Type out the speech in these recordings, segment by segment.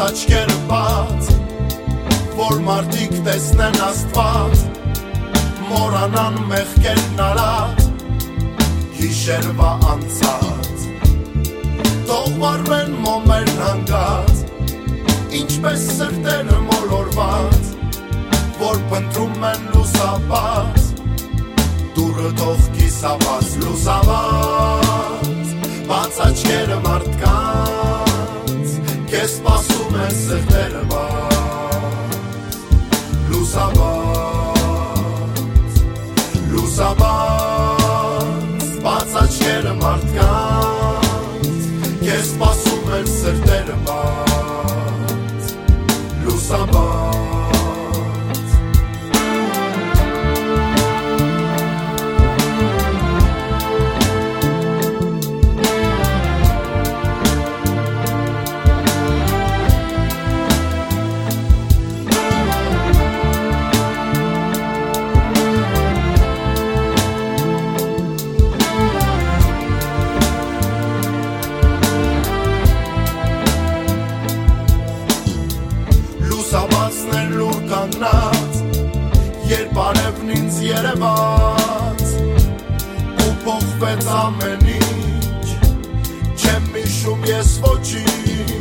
աչքերը բաց որ մարդիկ տեսնեն աստված մորանան մեղքերն արած հիշերվա անցած թող վարվեն մոմերն հանգած ինչպես սրտերը մոլորված որ փնտրում են լուսապած դուրը թող կիսաված լուսաված բաց աչքերը մարդկանց քեզ սպասում են սրտերը բաց լուսաված լուսաված բաց աչքերը մարդկանց քեզ սպասում են սրտերը բաց կանգնած երբ արևն ինձ երևաց ու փոխվեց ամեն ինչ չեմ հիշում ես ոչինչ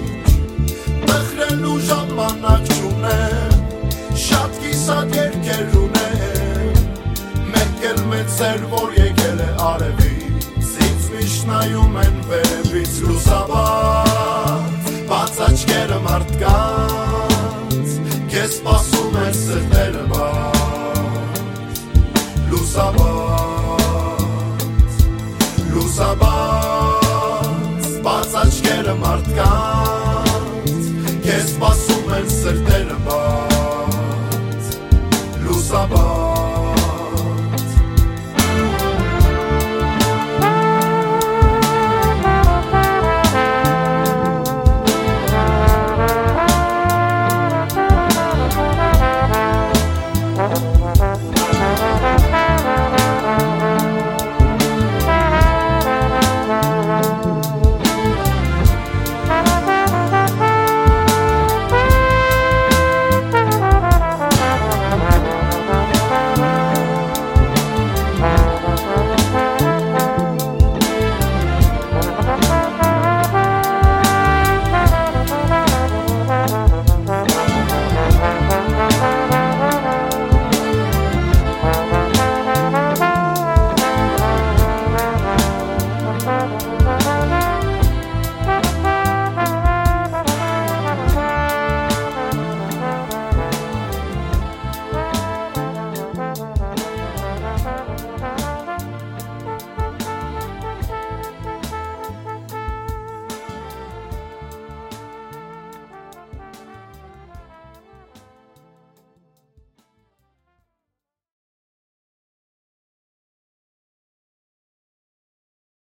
տխրելու ժամանակ չունեմ շատ կիսատ երկեր ունեմ մեկ էլ մեծ էր որ եկել է արևից ինձ միշտ նայում են վերևից լուսաբաց աչքերը մարդկանց քեզ սպասում են սրտերը բաց լուսաբաց